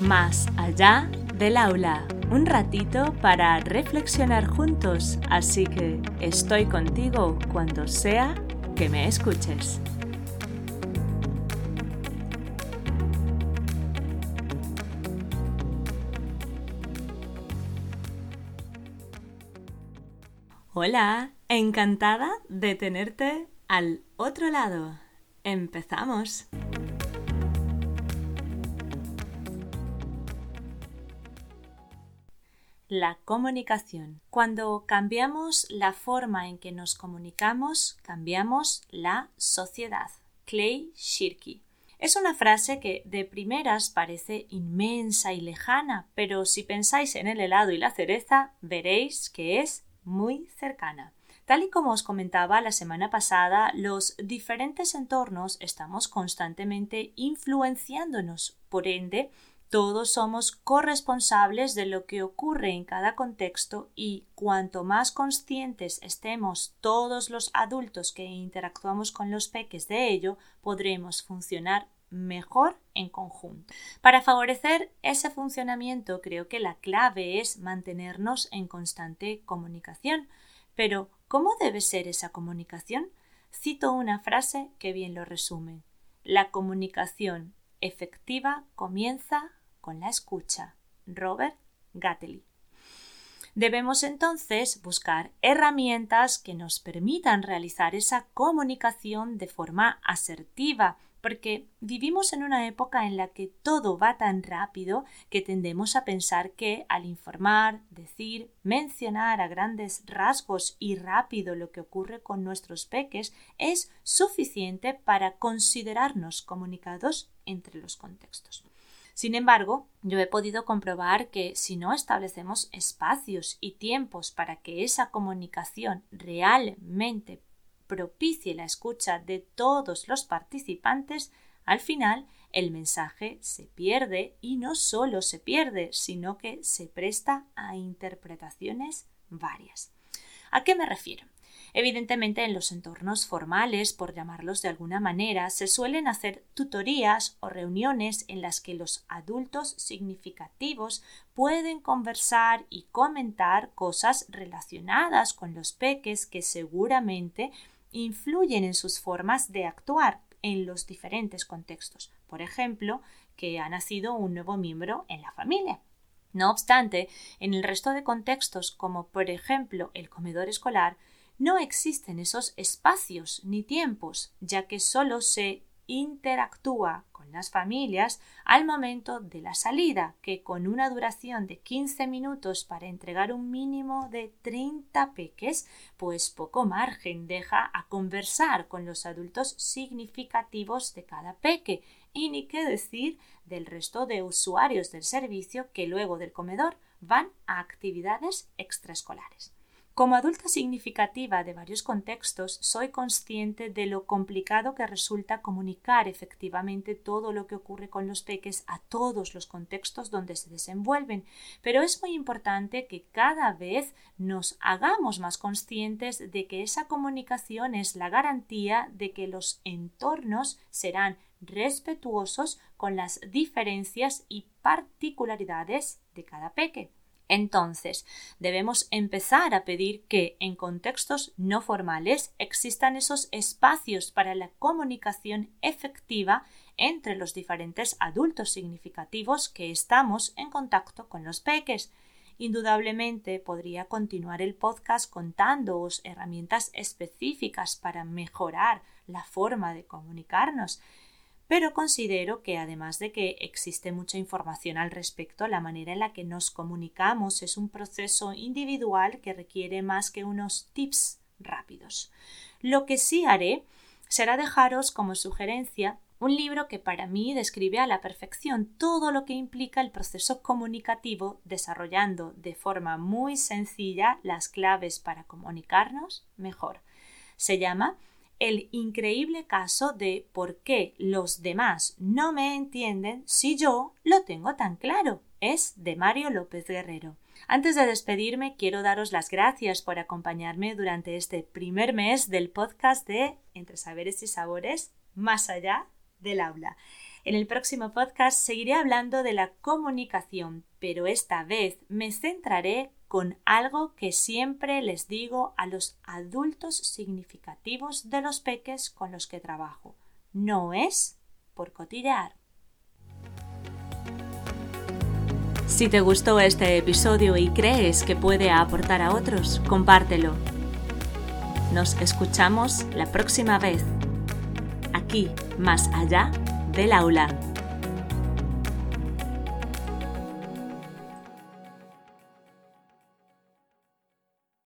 Más allá del aula, un ratito para reflexionar juntos, así que estoy contigo cuando sea que me escuches. Hola, encantada de tenerte al otro lado. Empezamos. La comunicación. Cuando cambiamos la forma en que nos comunicamos, cambiamos la sociedad. Clay Shirky. Es una frase que de primeras parece inmensa y lejana, pero si pensáis en el helado y la cereza, veréis que es muy cercana. Tal y como os comentaba la semana pasada, los diferentes entornos estamos constantemente influenciándonos. Por ende, todos somos corresponsables de lo que ocurre en cada contexto y cuanto más conscientes estemos todos los adultos que interactuamos con los peques de ello, podremos funcionar mejor en conjunto. Para favorecer ese funcionamiento creo que la clave es mantenernos en constante comunicación. Pero, ¿cómo debe ser esa comunicación? Cito una frase que bien lo resume. La comunicación efectiva comienza con la escucha. Robert Gatteli. Debemos entonces buscar herramientas que nos permitan realizar esa comunicación de forma asertiva, porque vivimos en una época en la que todo va tan rápido que tendemos a pensar que al informar, decir, mencionar a grandes rasgos y rápido lo que ocurre con nuestros peques es suficiente para considerarnos comunicados entre los contextos. Sin embargo, yo he podido comprobar que si no establecemos espacios y tiempos para que esa comunicación realmente propicie la escucha de todos los participantes, al final el mensaje se pierde y no solo se pierde, sino que se presta a interpretaciones varias. ¿A qué me refiero? Evidentemente, en los entornos formales, por llamarlos de alguna manera, se suelen hacer tutorías o reuniones en las que los adultos significativos pueden conversar y comentar cosas relacionadas con los peques que seguramente influyen en sus formas de actuar en los diferentes contextos. Por ejemplo, que ha nacido un nuevo miembro en la familia. No obstante, en el resto de contextos, como por ejemplo el comedor escolar, no existen esos espacios ni tiempos, ya que solo se interactúa con las familias al momento de la salida, que con una duración de 15 minutos para entregar un mínimo de 30 peques, pues poco margen deja a conversar con los adultos significativos de cada peque, y ni qué decir del resto de usuarios del servicio que luego del comedor van a actividades extraescolares. Como adulta significativa de varios contextos, soy consciente de lo complicado que resulta comunicar efectivamente todo lo que ocurre con los peques a todos los contextos donde se desenvuelven, pero es muy importante que cada vez nos hagamos más conscientes de que esa comunicación es la garantía de que los entornos serán respetuosos con las diferencias y particularidades de cada peque. Entonces, debemos empezar a pedir que en contextos no formales existan esos espacios para la comunicación efectiva entre los diferentes adultos significativos que estamos en contacto con los peques. Indudablemente podría continuar el podcast contándoos herramientas específicas para mejorar la forma de comunicarnos, pero considero que además de que existe mucha información al respecto, la manera en la que nos comunicamos es un proceso individual que requiere más que unos tips rápidos. Lo que sí haré será dejaros como sugerencia un libro que para mí describe a la perfección todo lo que implica el proceso comunicativo, desarrollando de forma muy sencilla las claves para comunicarnos mejor. Se llama el increíble caso de por qué los demás no me entienden si yo lo tengo tan claro. Es de Mario López Guerrero. Antes de despedirme, quiero daros las gracias por acompañarme durante este primer mes del podcast de Entre Saberes y Sabores, más allá del aula. En el próximo podcast seguiré hablando de la comunicación, pero esta vez me centraré con algo que siempre les digo a los adultos significativos de los peques con los que trabajo. No es por cotillear. Si te gustó este episodio y crees que puede aportar a otros, compártelo. Nos escuchamos la próxima vez, aquí, más allá del aula.